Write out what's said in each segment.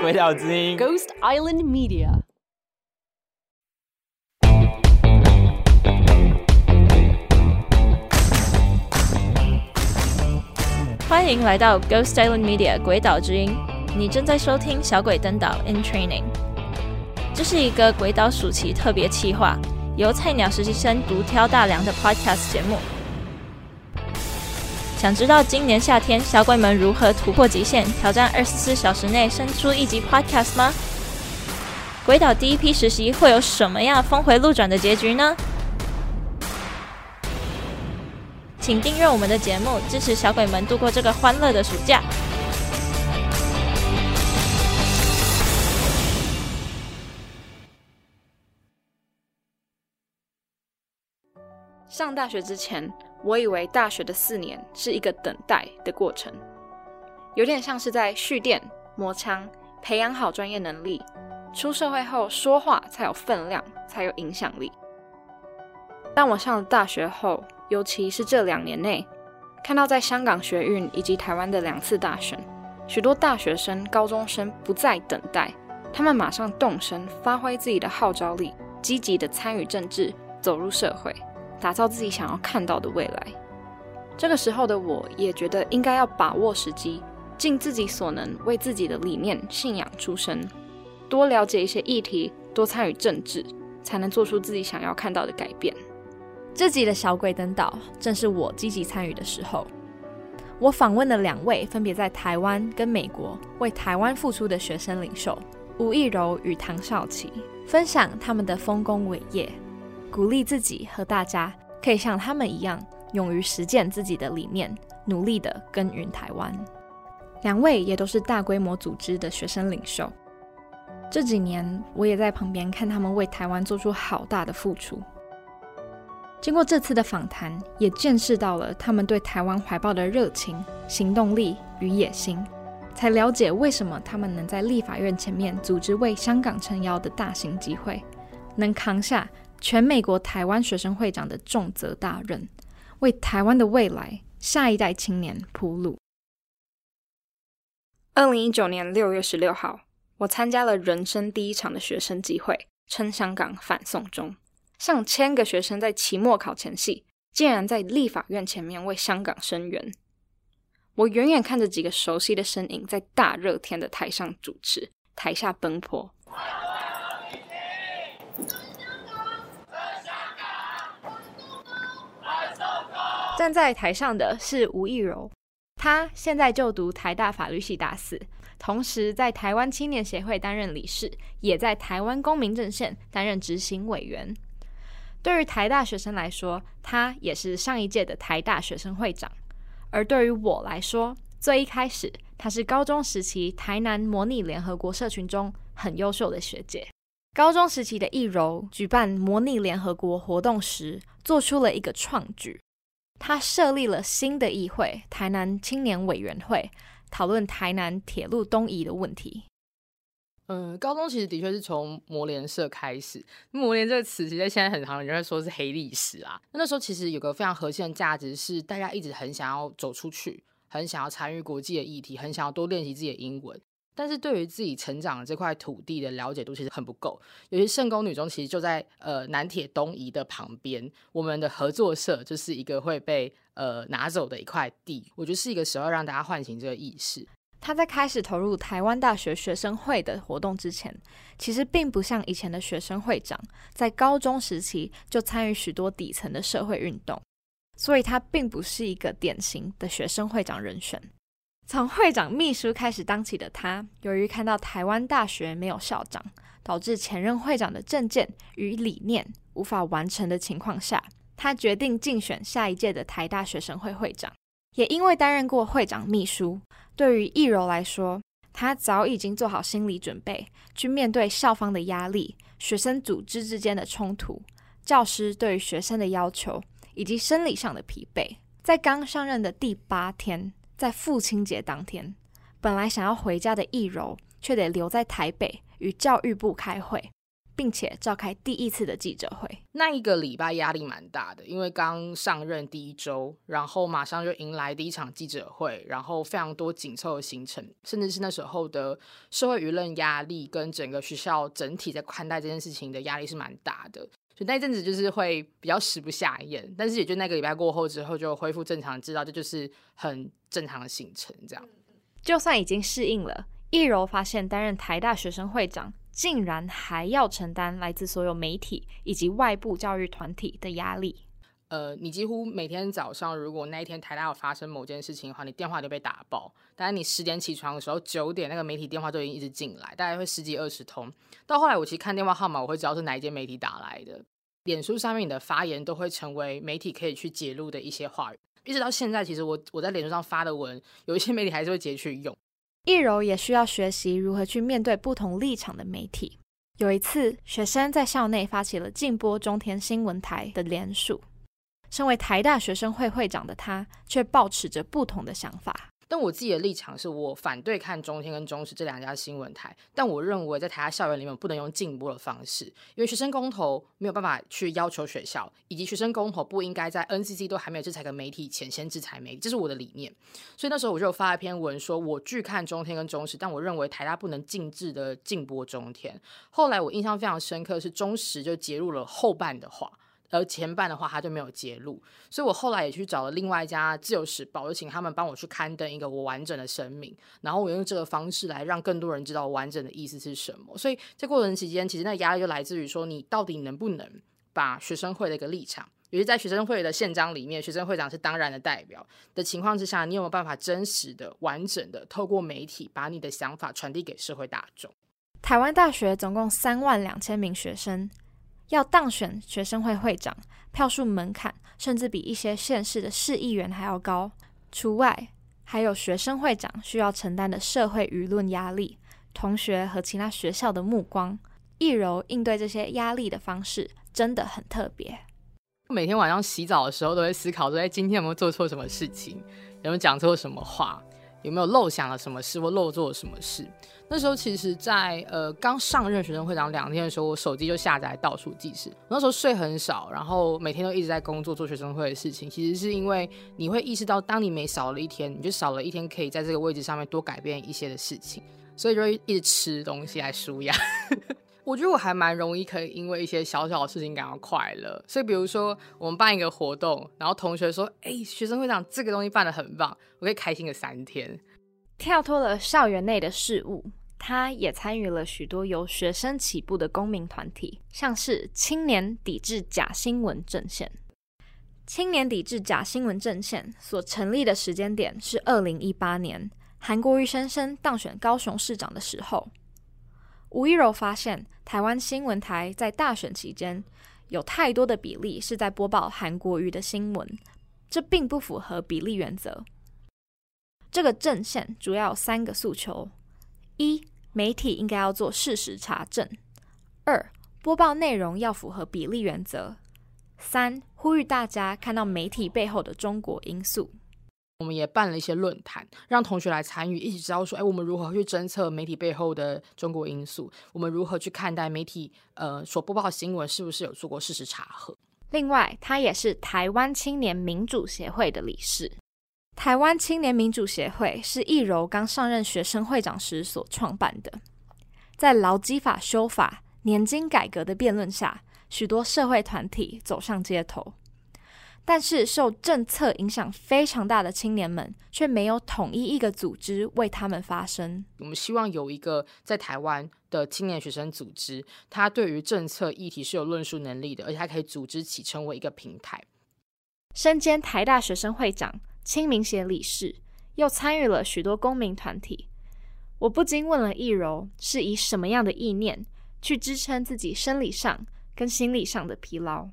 鬼岛之音，Ghost Island Media。欢迎来到 Ghost Island Media 鬼岛之音，你正在收听小鬼登岛 In Training，这是一个鬼岛暑期特别企划，由菜鸟实习生独挑大梁的 Podcast 节目。想知道今年夏天小鬼们如何突破极限，挑战二十四小时内生出一集 Podcast 吗？鬼岛第一批实习会有什么样峰回路转的结局呢？请订阅我们的节目，支持小鬼们度过这个欢乐的暑假。上大学之前，我以为大学的四年是一个等待的过程，有点像是在蓄电、磨枪，培养好专业能力，出社会后说话才有分量，才有影响力。但我上了大学后，尤其是这两年内，看到在香港学运以及台湾的两次大选，许多大学生、高中生不再等待，他们马上动身，发挥自己的号召力，积极地参与政治，走入社会。打造自己想要看到的未来。这个时候的我也觉得应该要把握时机，尽自己所能为自己的理念、信仰出声，多了解一些议题，多参与政治，才能做出自己想要看到的改变。这集的小鬼登岛正是我积极参与的时候。我访问了两位分别在台湾跟美国为台湾付出的学生领袖吴弋柔与唐少琪，分享他们的丰功伟业。鼓励自己和大家可以像他们一样，勇于实践自己的理念，努力地耕耘台湾。两位也都是大规模组织的学生领袖。这几年，我也在旁边看他们为台湾做出好大的付出。经过这次的访谈，也见识到了他们对台湾怀抱的热情、行动力与野心，才了解为什么他们能在立法院前面组织为香港撑腰的大型集会，能扛下。全美国台湾学生会长的重责大任，为台湾的未来、下一代青年铺路。二零一九年六月十六号，我参加了人生第一场的学生集会——撑香港反送中。上千个学生在期末考前夕，竟然在立法院前面为香港声援。我远远看着几个熟悉的身影，在大热天的台上主持，台下奔波。站在台上的是吴弋柔，他现在就读台大法律系大四，同时在台湾青年协会担任理事，也在台湾公民阵线担任执行委员。对于台大学生来说，他也是上一届的台大学生会长；而对于我来说，最一开始他是高中时期台南模拟联合国社群中很优秀的学姐。高中时期的弋柔举办模拟联合国活动时，做出了一个创举。他设立了新的议会——台南青年委员会，讨论台南铁路东移的问题。嗯，高中其实的确是从模联社开始。模联这个词，其实在现在很常人会说是黑历史啊。那那时候其实有个非常核心的价值，是大家一直很想要走出去，很想要参与国际的议题，很想要多练习自己的英文。但是对于自己成长的这块土地的了解度其实很不够。有些圣功女中其实就在呃南铁东移的旁边，我们的合作社就是一个会被呃拿走的一块地。我觉得是一个时候让大家唤醒这个意识。他在开始投入台湾大学学生会的活动之前，其实并不像以前的学生会长，在高中时期就参与许多底层的社会运动，所以他并不是一个典型的学生会长人选。从会长秘书开始当起的他，由于看到台湾大学没有校长，导致前任会长的政见与理念无法完成的情况下，他决定竞选下一届的台大学生会会长。也因为担任过会长秘书，对于易柔来说，他早已经做好心理准备，去面对校方的压力、学生组织之间的冲突、教师对于学生的要求，以及生理上的疲惫。在刚上任的第八天。在父亲节当天，本来想要回家的易柔却得留在台北与教育部开会，并且召开第一次的记者会。那一个礼拜压力蛮大的，因为刚上任第一周，然后马上就迎来第一场记者会，然后非常多紧凑的行程，甚至是那时候的社会舆论压力跟整个学校整体在看待这件事情的压力是蛮大的。所以那一阵子就是会比较食不下咽，但是也就那个礼拜过后之后就恢复正常，知道这就是很正常的行程，这样。就算已经适应了，易柔发现担任台大学生会长，竟然还要承担来自所有媒体以及外部教育团体的压力。呃，你几乎每天早上，如果那一天台大有发生某件事情的话，你电话就被打爆。但是，你十点起床的时候，九点那个媒体电话都已经一直进来，大概会十几二十通。到后来，我其实看电话号码，我会知道是哪一间媒体打来的。脸书上面你的发言都会成为媒体可以去揭露的一些话语。一直到现在，其实我我在脸书上发的文，有一些 媒体还是会截去用。易柔也需要学习如何去面对不同立场的媒体。有一次，学生在校内发起了禁播中天新闻台的联署，身为台大学生会会长的他，却抱持着不同的想法。但我自己的立场是我反对看中天跟中时这两家新闻台，但我认为在台大校园里面不能用禁播的方式，因为学生公投没有办法去要求学校，以及学生公投不应该在 NCC 都还没有制裁的媒体前先制裁媒体，这是我的理念。所以那时候我就有发一篇文说，我拒看中天跟中时，但我认为台大不能禁止的禁播中天。后来我印象非常深刻是中时就截入了后半的话。而前半的话，他就没有揭露，所以我后来也去找了另外一家《自由时报》，就请他们帮我去刊登一个我完整的声明，然后我用这个方式来让更多人知道完整的意思是什么。所以这过程期间，其实那压力就来自于说，你到底能不能把学生会的一个立场，尤其在学生会的宪章里面，学生会长是当然的代表的情况之下，你有没有办法真实的、完整的透过媒体把你的想法传递给社会大众？台湾大学总共三万两千名学生。要当选学生会会长，票数门槛甚至比一些县市的市议员还要高。除外，还有学生会长需要承担的社会舆论压力、同学和其他学校的目光。易柔应对这些压力的方式真的很特别。每天晚上洗澡的时候，都会思考说：哎，今天有没有做错什么事情？有没有讲错什么话？有没有漏想了什么事或漏做了什么事？那时候其实在，呃刚上任学生会长两天的时候，我手机就下载倒数计时。那时候睡很少，然后每天都一直在工作做学生会的事情。其实是因为你会意识到，当你每少了一天，你就少了一天可以在这个位置上面多改变一些的事情，所以就会一直吃东西来舒压。我觉得我还蛮容易可以因为一些小小的事情感到快乐，所以比如说我们办一个活动，然后同学说：“哎、欸，学生会长这个东西办得很棒，我可以开心个三天。”跳脱了校园内的事务，他也参与了许多由学生起步的公民团体，像是青年抵制假新闻阵线。青年抵制假新闻阵线所成立的时间点是二零一八年，韩国瑜先生当选高雄市长的时候。吴依柔发现，台湾新闻台在大选期间有太多的比例是在播报韩国瑜的新闻，这并不符合比例原则。这个阵线主要有三个诉求：一、媒体应该要做事实查证；二、播报内容要符合比例原则；三、呼吁大家看到媒体背后的中国因素。我们也办了一些论坛，让同学来参与，一起知道说，哎，我们如何去侦测媒体背后的中国因素？我们如何去看待媒体呃所播报的新闻是不是有做过事实查核？另外，他也是台湾青年民主协会的理事。台湾青年民主协会是易柔刚上任学生会长时所创办的，在劳基法修法、年金改革的辩论下，许多社会团体走上街头。但是受政策影响非常大的青年们，却没有统一一个组织为他们发声。我们希望有一个在台湾的青年学生组织，他对于政策议题是有论述能力的，而且他可以组织起成为一个平台。身兼台大学生会长、青民协理事，又参与了许多公民团体。我不禁问了易柔，是以什么样的意念去支撑自己生理上跟心理上的疲劳？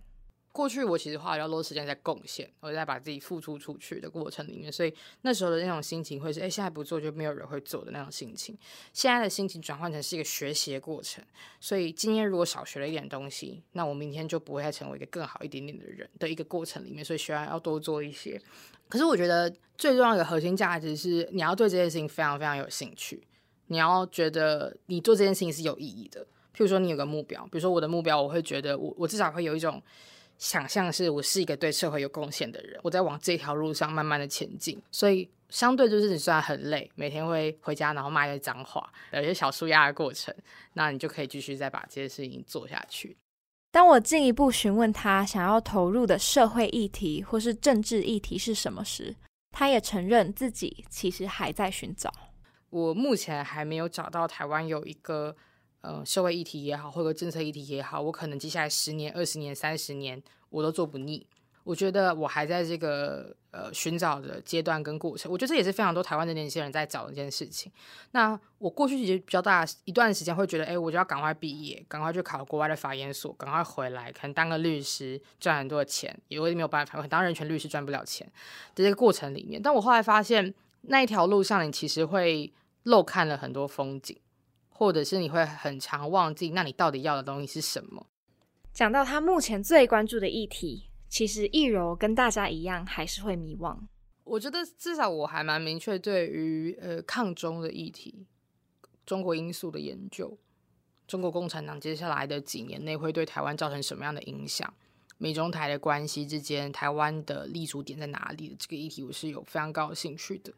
过去我其实花了比较多时间在贡献，我在把自己付出出去的过程里面，所以那时候的那种心情会是，哎，现在不做就没有人会做的那种心情。现在的心情转换成是一个学习的过程，所以今天如果少学了一点东西，那我明天就不会再成为一个更好一点点的人的一个过程里面，所以需要要多做一些。可是我觉得最重要的核心价值是，你要对这件事情非常非常有兴趣，你要觉得你做这件事情是有意义的。譬如说你有个目标，比如说我的目标，我会觉得我我至少会有一种想象，是我是一个对社会有贡献的人，我在往这条路上慢慢的前进。所以相对就是你虽然很累，每天会回家然后骂一些脏话，有一些小舒压的过程，那你就可以继续再把这些事情做下去。当我进一步询问他想要投入的社会议题或是政治议题是什么时，他也承认自己其实还在寻找。我目前还没有找到台湾有一个呃社会议题也好，或者政策议题也好，我可能接下来十年、二十年、三十年我都做不腻。我觉得我还在这个呃寻找的阶段跟过程，我觉得这也是非常多台湾的年轻人在找的一件事情。那我过去也比较大一段时间会觉得，哎，我就要赶快毕业，赶快去考国外的法研所，赶快回来，可能当个律师赚很多的钱，也为没有办法，当人权律师赚不了钱的这个过程里面。但我后来发现，那一条路上你其实会漏看了很多风景，或者是你会很常忘记，那你到底要的东西是什么？讲到他目前最关注的议题。其实易柔跟大家一样，还是会迷惘。我觉得至少我还蛮明确，对于呃抗中的议题、中国因素的研究、中国共产党接下来的几年内会对台湾造成什么样的影响、美中台的关系之间，台湾的立足点在哪里的这个议题，我是有非常高的兴趣的。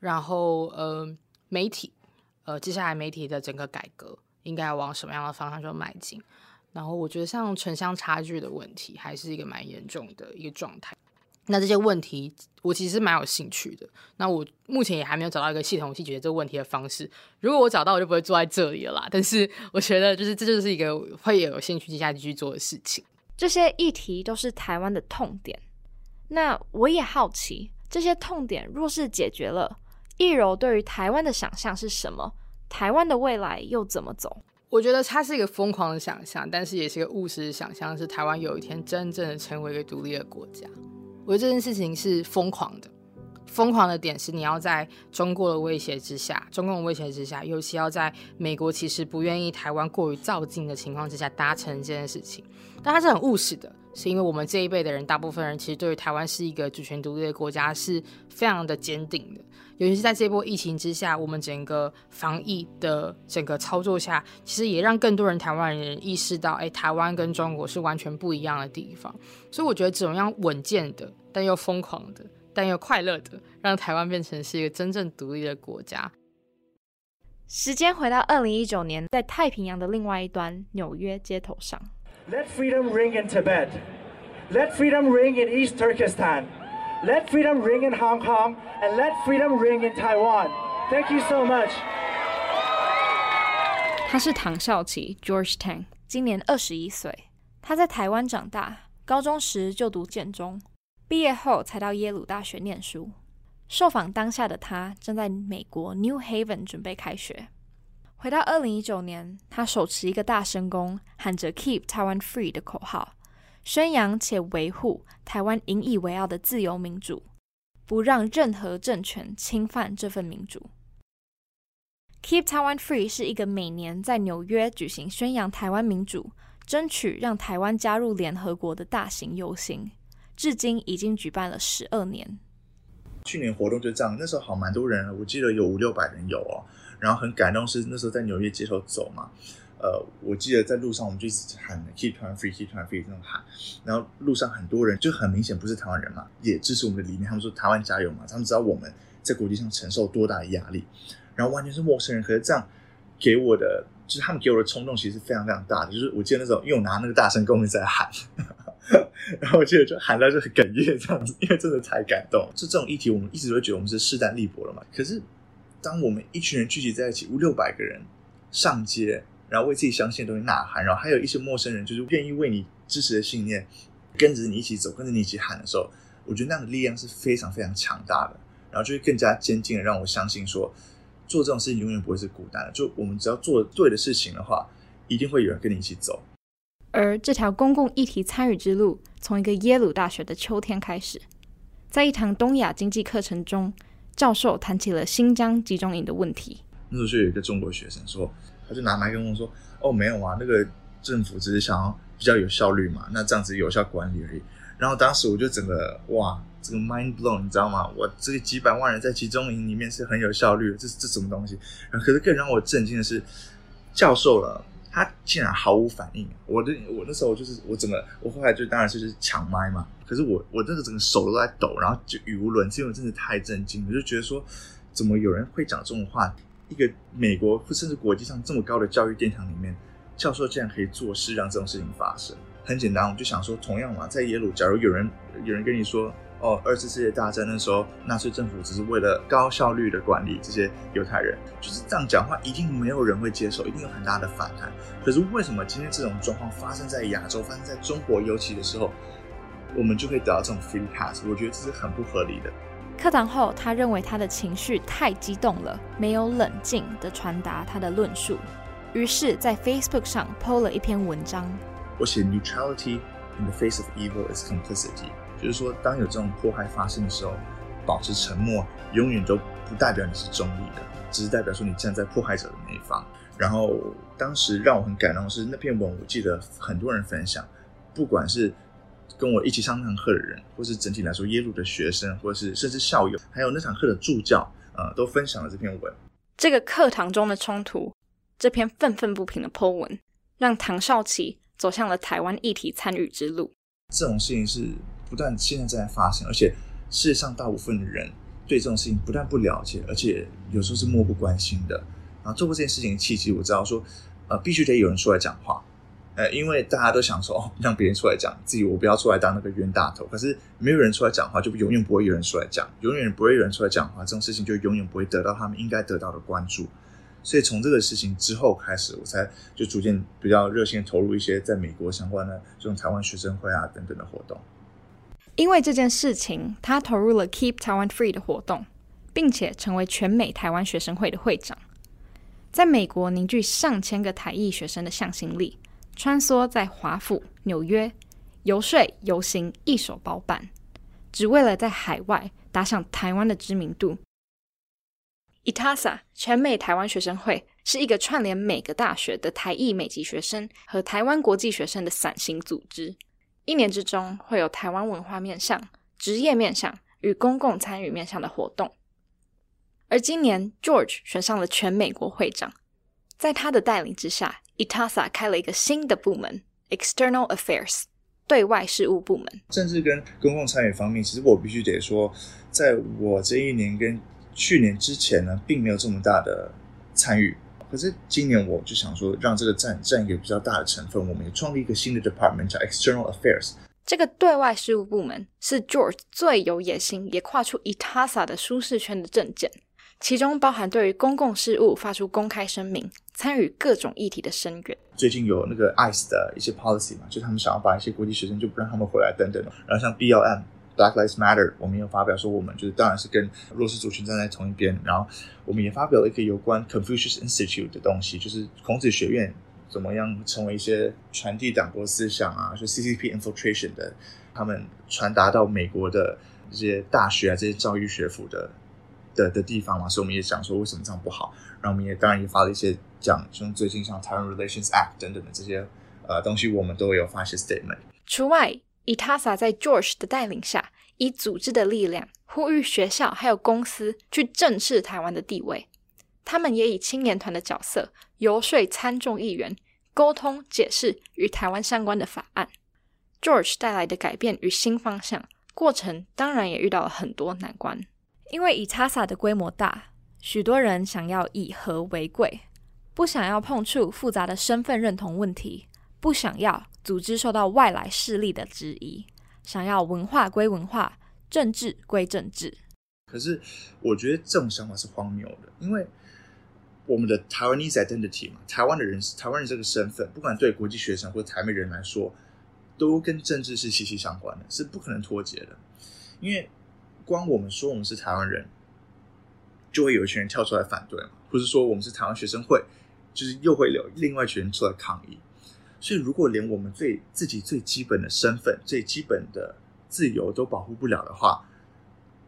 然后呃，媒体呃，接下来媒体的整个改革应该往什么样的方向去迈进？然后我觉得像城乡差距的问题还是一个蛮严重的一个状态。那这些问题我其实蛮有兴趣的。那我目前也还没有找到一个系统去解决这个问题的方式。如果我找到，我就不会坐在这里了啦。但是我觉得，就是这就是一个会有兴趣接下来继续做的事情。这些议题都是台湾的痛点。那我也好奇，这些痛点若是解决了，易柔对于台湾的想象是什么？台湾的未来又怎么走？我觉得它是一个疯狂的想象，但是也是一个务实的想象，是台湾有一天真正的成为一个独立的国家。我觉得这件事情是疯狂的，疯狂的点是你要在中国的威胁之下，中共的威胁之下，尤其要在美国其实不愿意台湾过于造进的情况之下达成这件事情。但它是很务实的，是因为我们这一辈的人，大部分人其实对于台湾是一个主权独立的国家是非常的坚定的。尤其是在这波疫情之下，我们整个防疫的整个操作下，其实也让更多人台湾人意识到，哎，台湾跟中国是完全不一样的地方。所以我觉得，怎么样稳健的，但又疯狂的，但又快乐的，让台湾变成是一个真正独立的国家。时间回到二零一九年，在太平洋的另外一端，纽约街头上。Let freedom ring in Tibet. Let freedom ring in East Turkestan. Let freedom ring in Hong Kong and let freedom ring in Taiwan. Thank you so much. 他是唐少奇 George Tang，今年二十一岁。他在台湾长大，高中时就读建中，毕业后才到耶鲁大学念书。受访当下的他正在美国 New Haven 准备开学。回到二零一九年，他手持一个大声公，喊着 “Keep Taiwan Free” 的口号。宣扬且维护台湾引以为傲的自由民主，不让任何政权侵犯这份民主。Keep Taiwan Free 是一个每年在纽约举行宣扬台湾民主、争取让台湾加入联合国的大型游行，至今已经举办了十二年。去年活动就这样，那时候好蛮多人，我记得有五六百人有哦，然后很感动，是那时候在纽约街头走嘛。呃，我记得在路上，我们就一直喊 “Keep Taiwan Free, Keep t r n Free” 这种喊，然后路上很多人就很明显不是台湾人嘛，也支持我们的理念。他们说“台湾加油”嘛，他们知道我们在国际上承受多大的压力，然后完全是陌生人，可是这样给我的，就是他们给我的冲动其实是非常非常大的。就是我记得那时候，因为我拿那个大声公在喊，然后我记得就喊到就很哽咽这样子，因为真的太感动。就这种议题，我们一直都觉得我们是势单力薄了嘛。可是当我们一群人聚集在一起，五六百个人上街。然后为自己相信的东西呐喊，然后还有一些陌生人，就是愿意为你支持的信念，跟着你一起走，跟着你一起喊的时候，我觉得那样的力量是非常非常强大的。然后就会更加坚定的让我相信说，做这种事情永远不会是孤单的。就我们只要做对的事情的话，一定会有人跟你一起走。而这条公共议题参与之路，从一个耶鲁大学的秋天开始，在一堂东亚经济课程中，教授谈起了新疆集中营的问题。那时候就有一个中国学生说。他就拿麦克风说：“哦，没有啊，那个政府只是想要比较有效率嘛，那这样子有效管理而已。”然后当时我就整个哇，这个 mind blown，你知道吗？我这个几百万人在集中营里面是很有效率，这这什么东西？然后可是更让我震惊的是，教授了，他竟然毫无反应。我的我那时候就是我整个我后来就当然是就是抢麦嘛，可是我我那个整个手都在抖，然后就语无伦次，因为真的太震惊了，就觉得说怎么有人会讲这种话？一个美国甚至国际上这么高的教育殿堂里面，教授竟然可以做事让这种事情发生。很简单，我就想说，同样嘛，在耶鲁，假如有人有人跟你说。哦，二次世界大战那时候，纳粹政府只是为了高效率的管理这些犹太人，就是这样讲话，一定没有人会接受，一定有很大的反弹。可是为什么今天这种状况发生在亚洲，发生在中国尤其的时候，我们就可以得到这种 free pass？我觉得这是很不合理的。课堂后，他认为他的情绪太激动了，没有冷静地传达他的论述，于是，在 Facebook 上 PO 了一篇文章。我写 Neutrality in the face of evil is complicity。就是说，当有这种迫害发生的时候，保持沉默，永远都不代表你是中立的，只是代表说你站在迫害者的那一方。然后，当时让我很感动的是那篇文，我记得很多人分享，不管是跟我一起上那堂课的人，或是整体来说耶鲁的学生，或是甚至校友，还有那堂课的助教，呃，都分享了这篇文。这个课堂中的冲突，这篇愤愤不平的 po 文，让唐少奇走向了台湾议题参与之路。这种事情是。不断现在正在发生，而且世界上大部分的人对这种事情不但不了解，而且有时候是漠不关心的。然后做过这件事情的契机，我知道说，呃，必须得有人出来讲话，呃，因为大家都想说，哦，让别人出来讲，自己我不要出来当那个冤大头。可是没有人出来讲话，就永远不会有人出来讲，永远不会有人出来讲话，这种事情就永远不会得到他们应该得到的关注。所以从这个事情之后开始，我才就逐渐比较热心投入一些在美国相关的这种台湾学生会啊等等的活动。因为这件事情，他投入了 Keep Taiwan Free 的活动，并且成为全美台湾学生会的会长，在美国凝聚上千个台裔学生的向心力，穿梭在华府、纽约，游说、游行一手包办，只为了在海外打响台湾的知名度。ITASA 全美台湾学生会是一个串联每个大学的台裔美籍学生和台湾国际学生的伞形组织。一年之中会有台湾文化面向、职业面向与公共参与面向的活动，而今年 George 选上了全美国会长，在他的带领之下，ITASA 开了一个新的部门 External Affairs 对外事务部门。政治跟公共参与方面，其实我必须得说，在我这一年跟去年之前呢，并没有这么大的参与。可是今年我就想说，让这个占占一个比较大的成分，我们也创立一个新的 department 叫 External Affairs。这个对外事务部门是 George 最有野心，也跨出 ITASA 的舒适圈的政见，其中包含对于公共事务发出公开声明、参与各种议题的声援。最近有那个 ICE 的一些 policy 嘛，就他们想要把一些国际学生就不让他们回来等等。然后像 BLM。Black Lives Matter，我们有发表说，我们就是当然是跟弱势族群站在同一边。然后，我们也发表了一个有关 Confucius Institute 的东西，就是孔子学院怎么样成为一些传递党国思想啊，就 CCP infiltration 的，他们传达到美国的这些大学啊，这些教育学府的的的地方嘛。所以，我们也讲说为什么这样不好。然后，我们也当然也发了一些讲，像最近像 Taiwan Relations Act 等等的这些呃东西，我们都有发一些 statement。除外。ITASA 在 George 的带领下，以组织的力量呼吁学校还有公司去正视台湾的地位。他们也以青年团的角色游说参众议员，沟通解释与台湾相关的法案。George 带来的改变与新方向过程，当然也遇到了很多难关。因为 ITASA 的规模大，许多人想要以和为贵，不想要碰触复杂的身份认同问题，不想要。组织受到外来势力的质疑，想要文化归文化，政治归政治。可是，我觉得这种想法是荒谬的，因为我们的 Taiwanese identity 嘛，台湾的人，台湾人这个身份，不管对国际学生或台美人来说，都跟政治是息息相关的，是不可能脱节的。因为光我们说我们是台湾人，就会有一群人跳出来反对嘛，或是说我们是台湾学生会，就是又会有另外一群人出来抗议。所以，如果连我们最自己最基本的身份、最基本的自由都保护不了的话，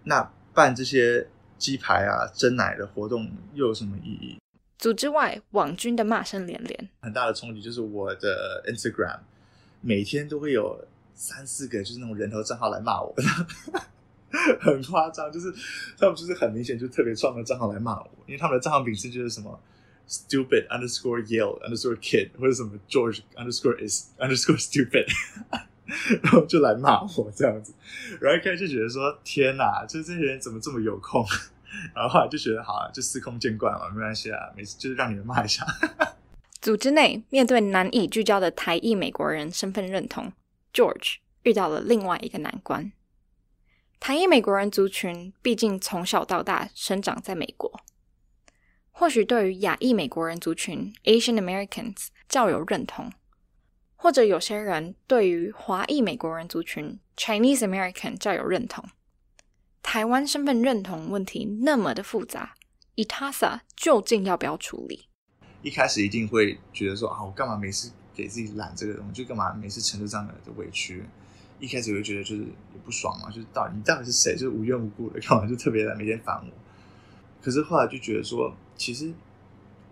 那办这些鸡排啊、蒸奶的活动又有什么意义？组织外，网军的骂声连连。很大的冲击就是我的 Instagram 每天都会有三四个就是那种人头账号来骂我，很夸张，就是他们就是很明显就特别创个账号来骂我，因为他们的账号名字就是什么。stupid underscore Yale underscore kid 或者什么 George underscore is underscore stupid，然后就来骂我这样子，然后一开始就觉得说天哪，就这些人怎么这么有空？然后后来就觉得好啊，就司空见惯了，没关系啊，每次就是让你们骂一下。组织内面对难以聚焦的台裔美国人身份认同，George 遇到了另外一个难关。台裔美国人族群毕竟从小到大生长在美国，或许对于亚裔美国人族群 （Asian Americans） 较有认同，或者有些人对于华裔美国人族群 （Chinese American） 较有认同。台湾身份认同问题那么的复杂，ITASA 究竟要不要处理？一开始一定会觉得说啊，我干嘛每次给自己揽这个东西，就干嘛每次承受这样的委屈？一开始会觉得就是也不爽嘛，就是到底你到底是谁？就是无缘无故的 干嘛就特别来每天烦我？可是后来就觉得说，其实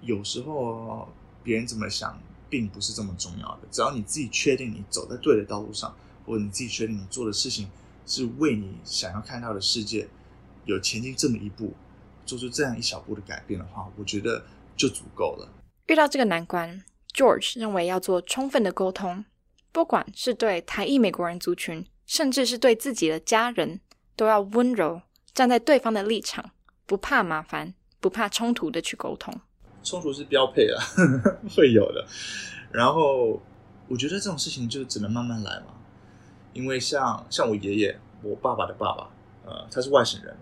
有时候别人怎么想并不是这么重要的，只要你自己确定你走在对的道路上，或者你自己确定你做的事情是为你想要看到的世界有前进这么一步，做出这样一小步的改变的话，我觉得就足够了。遇到这个难关，George 认为要做充分的沟通。不管是对台裔美国人族群，甚至是对自己的家人，都要温柔站在对方的立场，不怕麻烦，不怕冲突的去沟通。冲突是标配啊，会有的。然后我觉得这种事情就只能慢慢来嘛，因为像像我爷爷，我爸爸的爸爸，呃，他是外省人，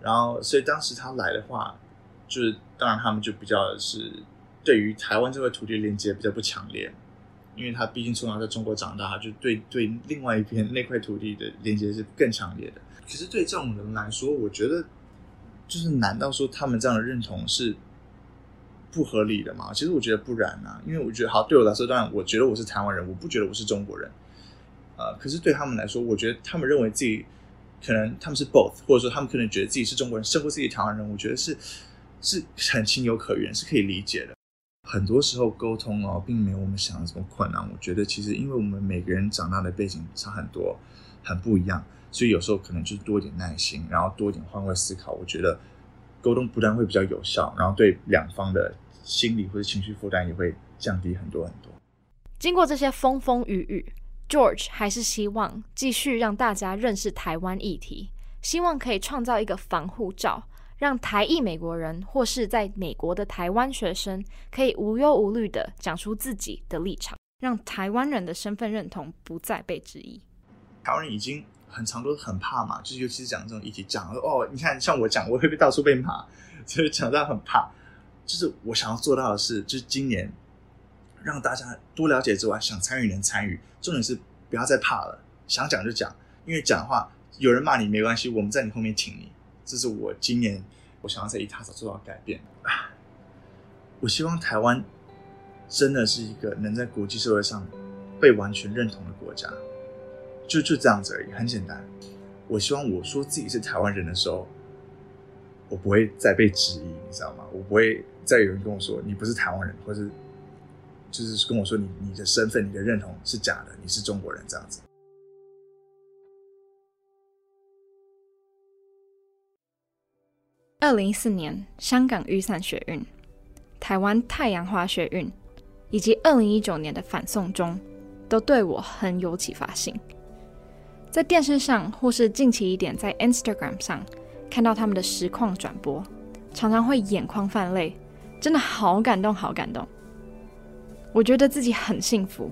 然后所以当时他来的话，就是当然他们就比较是对于台湾这块土地连接比较不强烈。因为他毕竟从小在中国长大，就对对另外一边那块土地的连接是更强烈的。可是对这种人来说，我觉得就是难道说他们这样的认同是不合理的吗？其实我觉得不然啊，因为我觉得好，对我来说，当然我觉得我是台湾人，我不觉得我是中国人。呃，可是对他们来说，我觉得他们认为自己可能他们是 both，或者说他们可能觉得自己是中国人，胜过自己台湾人，我觉得是是很情有可原，是可以理解的。很多时候沟通哦，并没有我们想的这么困难。我觉得其实因为我们每个人长大的背景差很多，很不一样，所以有时候可能就多一点耐心，然后多一点换位思考。我觉得沟通不但会比较有效，然后对两方的心理或者情绪负担也会降低很多很多。经过这些风风雨雨，George 还是希望继续让大家认识台湾议题，希望可以创造一个防护罩。让台裔美国人或是在美国的台湾学生可以无忧无虑地讲出自己的立场，让台湾人的身份认同不再被质疑。台湾人已经很常都很怕嘛，就是尤其是讲这种议题，讲哦，你看像我讲，我会被到处被骂，所以讲到很怕。就是我想要做到的是，就是今年让大家多了解之外，想参与能参与，重点是不要再怕了，想讲就讲，因为讲的话有人骂你没关系，我们在你后面挺你。这是我今年我想要在一大早做到改变。我希望台湾真的是一个能在国际社会上被完全认同的国家，就就这样子而已，很简单。我希望我说自己是台湾人的时候，我不会再被质疑，你知道吗？我不会再有人跟我说你不是台湾人，或是就是跟我说你你的身份、你的认同是假的，你是中国人这样子。二零一四年香港雨伞学运、台湾太阳花学运，以及二零一九年的反送中，都对我很有启发性。在电视上，或是近期一点在 Instagram 上看到他们的实况转播，常常会眼眶泛泪，真的好感动，好感动。我觉得自己很幸福，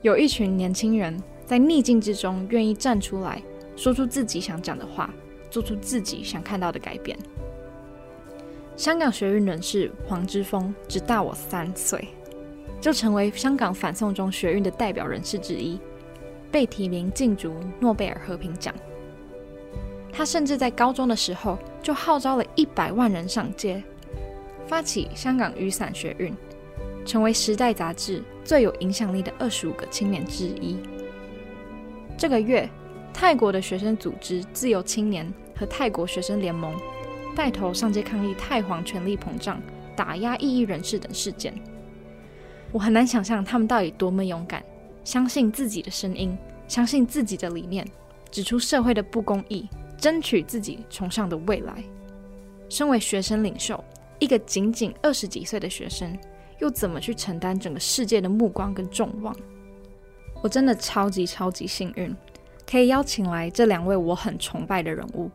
有一群年轻人在逆境之中愿意站出来，说出自己想讲的话，做出自己想看到的改变。香港学运人士黄之锋只大我三岁，就成为香港反送中学运的代表人士之一，被提名竞逐诺贝尔和平奖。他甚至在高中的时候就号召了一百万人上街，发起香港雨伞学运，成为《时代》杂志最有影响力的二十五个青年之一。这个月，泰国的学生组织自由青年和泰国学生联盟。带头上街抗议泰皇权力膨胀、打压异议人士等事件，我很难想象他们到底多么勇敢，相信自己的声音，相信自己的理念，指出社会的不公义，争取自己崇尚的未来。身为学生领袖，一个仅仅二十几岁的学生，又怎么去承担整个世界的目光跟众望？我真的超级超级幸运，可以邀请来这两位我很崇拜的人物。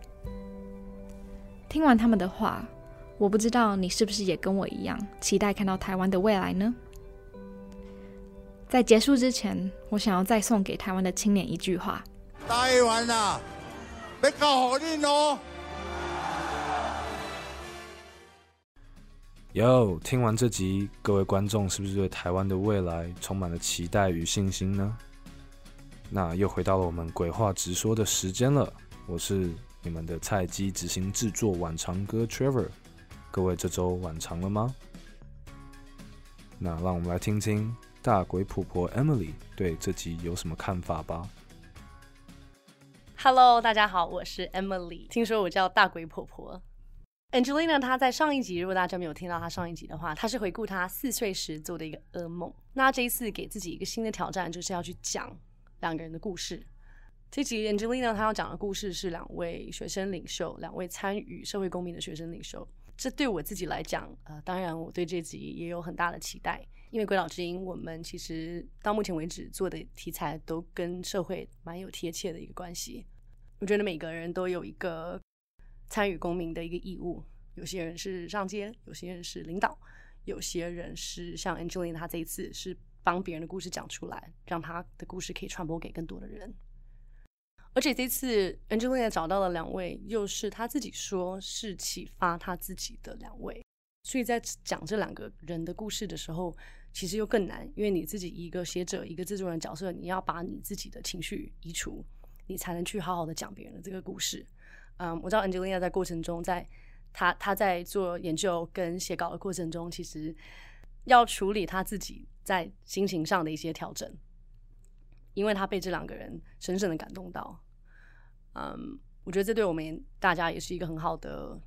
听完他们的话，我不知道你是不是也跟我一样，期待看到台湾的未来呢？在结束之前，我想要再送给台湾的青年一句话：台湾啊，要搞好运哦！哟，听完这集，各位观众是不是对台湾的未来充满了期待与信心呢？那又回到了我们鬼话直说的时间了。我是你们的菜鸡执行制作晚长哥 Trevor。各位这周晚长了吗？那让我们来听听大鬼婆婆 Emily 对这集有什么看法吧。Hello，大家好，我是 Emily。听说我叫大鬼婆婆。Angelina，她在上一集，如果大家没有听到她上一集的话，她是回顾她四岁时做的一个噩梦。那这一次给自己一个新的挑战，就是要去讲两个人的故事。这集 Angelina 她要讲的故事是两位学生领袖，两位参与社会公民的学生领袖。这对我自己来讲，呃，当然我对这集也有很大的期待，因为《鬼岛之音》我们其实到目前为止做的题材都跟社会蛮有贴切的一个关系。我觉得每个人都有一个。参与公民的一个义务，有些人是上街，有些人是领导，有些人是像 Angelina，她这一次是帮别人的故事讲出来，让他的故事可以传播给更多的人。而且这次 Angelina 找到了两位，又是他自己说是启发他自己的两位，所以在讲这两个人的故事的时候，其实又更难，因为你自己一个写者，一个制作人角色，你要把你自己的情绪移除，你才能去好好的讲别人的这个故事。嗯我知道 Angelina 在过程中在，在他他在做研究跟写稿的过程中，其实要处理他自己在心情上的一些调整，因为他被这两个人深深的感动到。嗯、我觉得这对我们大家也是一个很好的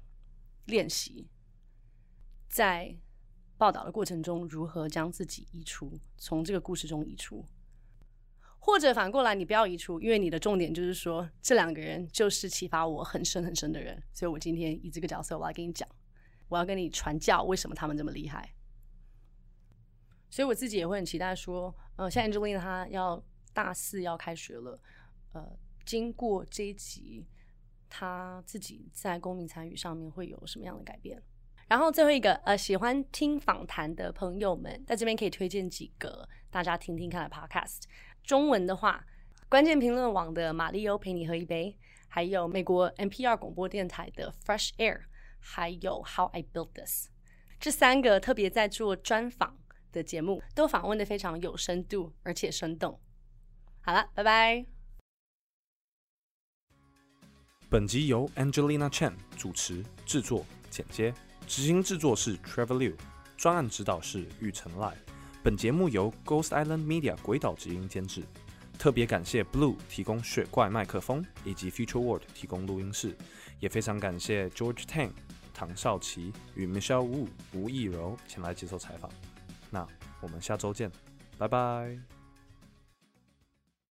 练习，在报道的过程中如何将自己移出，从这个故事中移出。或者反过来，你不要移出，因为你的重点就是说，这两个人就是启发我很深很深的人，所以我今天以这个角色，我来跟你讲，我要跟你传教，为什么他们这么厉害。所以我自己也会很期待说，呃，像 Angelina 她要大四要开学了，呃，经过这一集，他自己在公民参与上面会有什么样的改变？然后最后一个，呃，喜欢听访谈的朋友们，在这边可以推荐几个大家听听看的 Podcast。中文的话，关键评论网的玛丽欧陪你喝一杯，还有美国 NPR 广播电台的 Fresh Air，还有 How I Built This，这三个特别在做专访的节目，都访问得非常有深度，而且生动。好了，拜拜。本集由 Angelina Chen 主持、制作、剪接，执行制作是 Trevor Liu，专案指导是玉成赖。本节目由 Ghost Island Media 鬼岛之音监制，特别感谢 Blue 提供雪怪麦克风，以及 Future World 提供录音室，也非常感谢 George Tang、唐少奇与 Michelle Wu 吴亦柔前来接受采访。那我们下周见，拜拜。